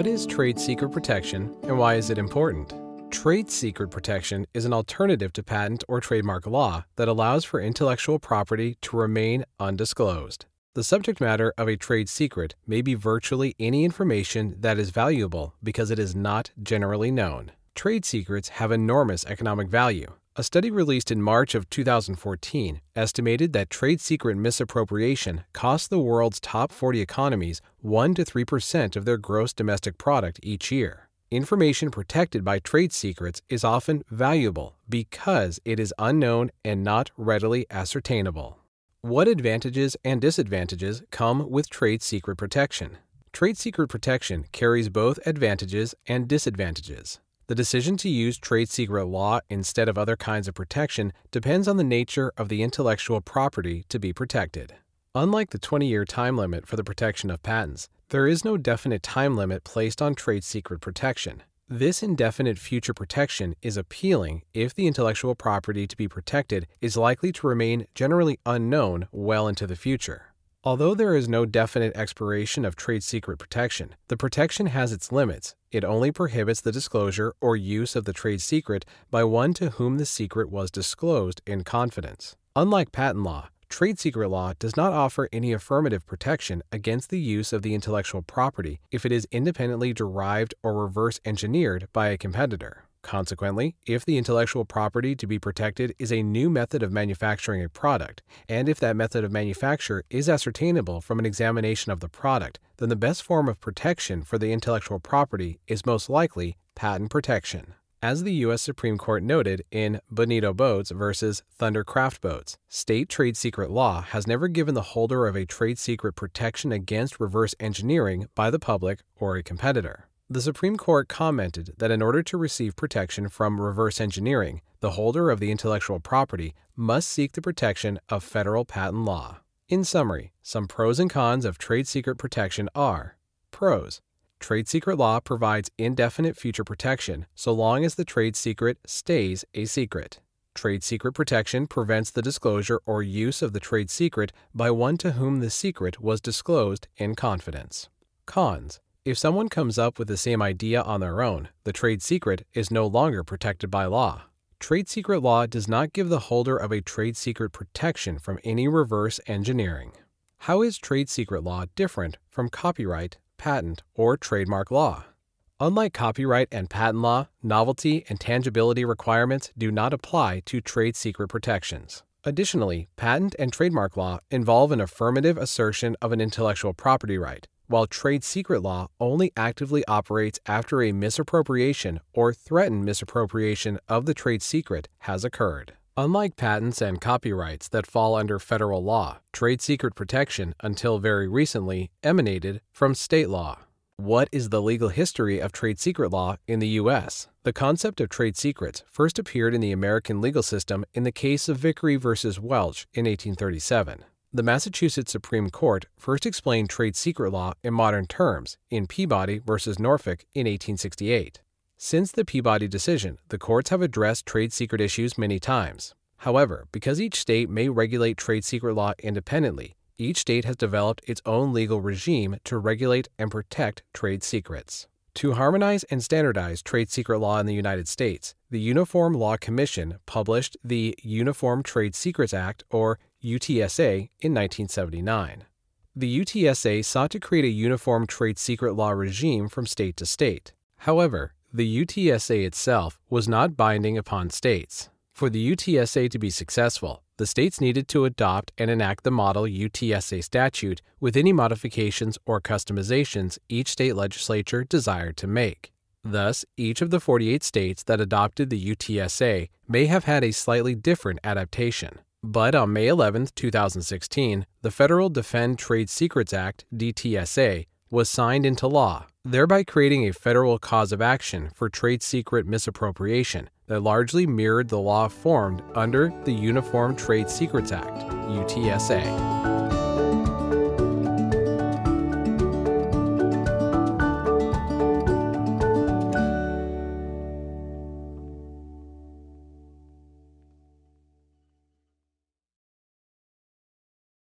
What is trade secret protection and why is it important? Trade secret protection is an alternative to patent or trademark law that allows for intellectual property to remain undisclosed. The subject matter of a trade secret may be virtually any information that is valuable because it is not generally known. Trade secrets have enormous economic value. A study released in March of 2014 estimated that trade secret misappropriation costs the world's top 40 economies 1 to 3% of their gross domestic product each year. Information protected by trade secrets is often valuable because it is unknown and not readily ascertainable. What advantages and disadvantages come with trade secret protection? Trade secret protection carries both advantages and disadvantages. The decision to use trade secret law instead of other kinds of protection depends on the nature of the intellectual property to be protected. Unlike the 20 year time limit for the protection of patents, there is no definite time limit placed on trade secret protection. This indefinite future protection is appealing if the intellectual property to be protected is likely to remain generally unknown well into the future. Although there is no definite expiration of trade secret protection, the protection has its limits. It only prohibits the disclosure or use of the trade secret by one to whom the secret was disclosed in confidence. Unlike patent law, trade secret law does not offer any affirmative protection against the use of the intellectual property if it is independently derived or reverse engineered by a competitor. Consequently, if the intellectual property to be protected is a new method of manufacturing a product, and if that method of manufacture is ascertainable from an examination of the product, then the best form of protection for the intellectual property is most likely patent protection. As the U.S. Supreme Court noted in Bonito Boats versus Thundercraft Boats, state trade secret law has never given the holder of a trade secret protection against reverse engineering by the public or a competitor. The Supreme Court commented that in order to receive protection from reverse engineering, the holder of the intellectual property must seek the protection of federal patent law. In summary, some pros and cons of trade secret protection are Pros. Trade secret law provides indefinite future protection so long as the trade secret stays a secret. Trade secret protection prevents the disclosure or use of the trade secret by one to whom the secret was disclosed in confidence. Cons. If someone comes up with the same idea on their own, the trade secret is no longer protected by law. Trade secret law does not give the holder of a trade secret protection from any reverse engineering. How is trade secret law different from copyright, patent, or trademark law? Unlike copyright and patent law, novelty and tangibility requirements do not apply to trade secret protections. Additionally, patent and trademark law involve an affirmative assertion of an intellectual property right, while trade secret law only actively operates after a misappropriation or threatened misappropriation of the trade secret has occurred. Unlike patents and copyrights that fall under federal law, trade secret protection, until very recently, emanated from state law. What is the legal history of trade secret law in the U.S.? The concept of trade secrets first appeared in the American legal system in the case of Vickery v. Welch in 1837. The Massachusetts Supreme Court first explained trade secret law in modern terms in Peabody v. Norfolk in 1868. Since the Peabody decision, the courts have addressed trade secret issues many times. However, because each state may regulate trade secret law independently, each state has developed its own legal regime to regulate and protect trade secrets. To harmonize and standardize trade secret law in the United States, the Uniform Law Commission published the Uniform Trade Secrets Act, or UTSA, in 1979. The UTSA sought to create a uniform trade secret law regime from state to state. However, the UTSA itself was not binding upon states. For the UTSA to be successful, the states needed to adopt and enact the model UTSA statute with any modifications or customizations each state legislature desired to make. Thus, each of the 48 states that adopted the UTSA may have had a slightly different adaptation. But on May 11, 2016, the Federal Defend Trade Secrets Act, DTSA, was signed into law, thereby creating a federal cause of action for trade secret misappropriation that largely mirrored the law formed under the Uniform Trade Secrets Act, UTSA.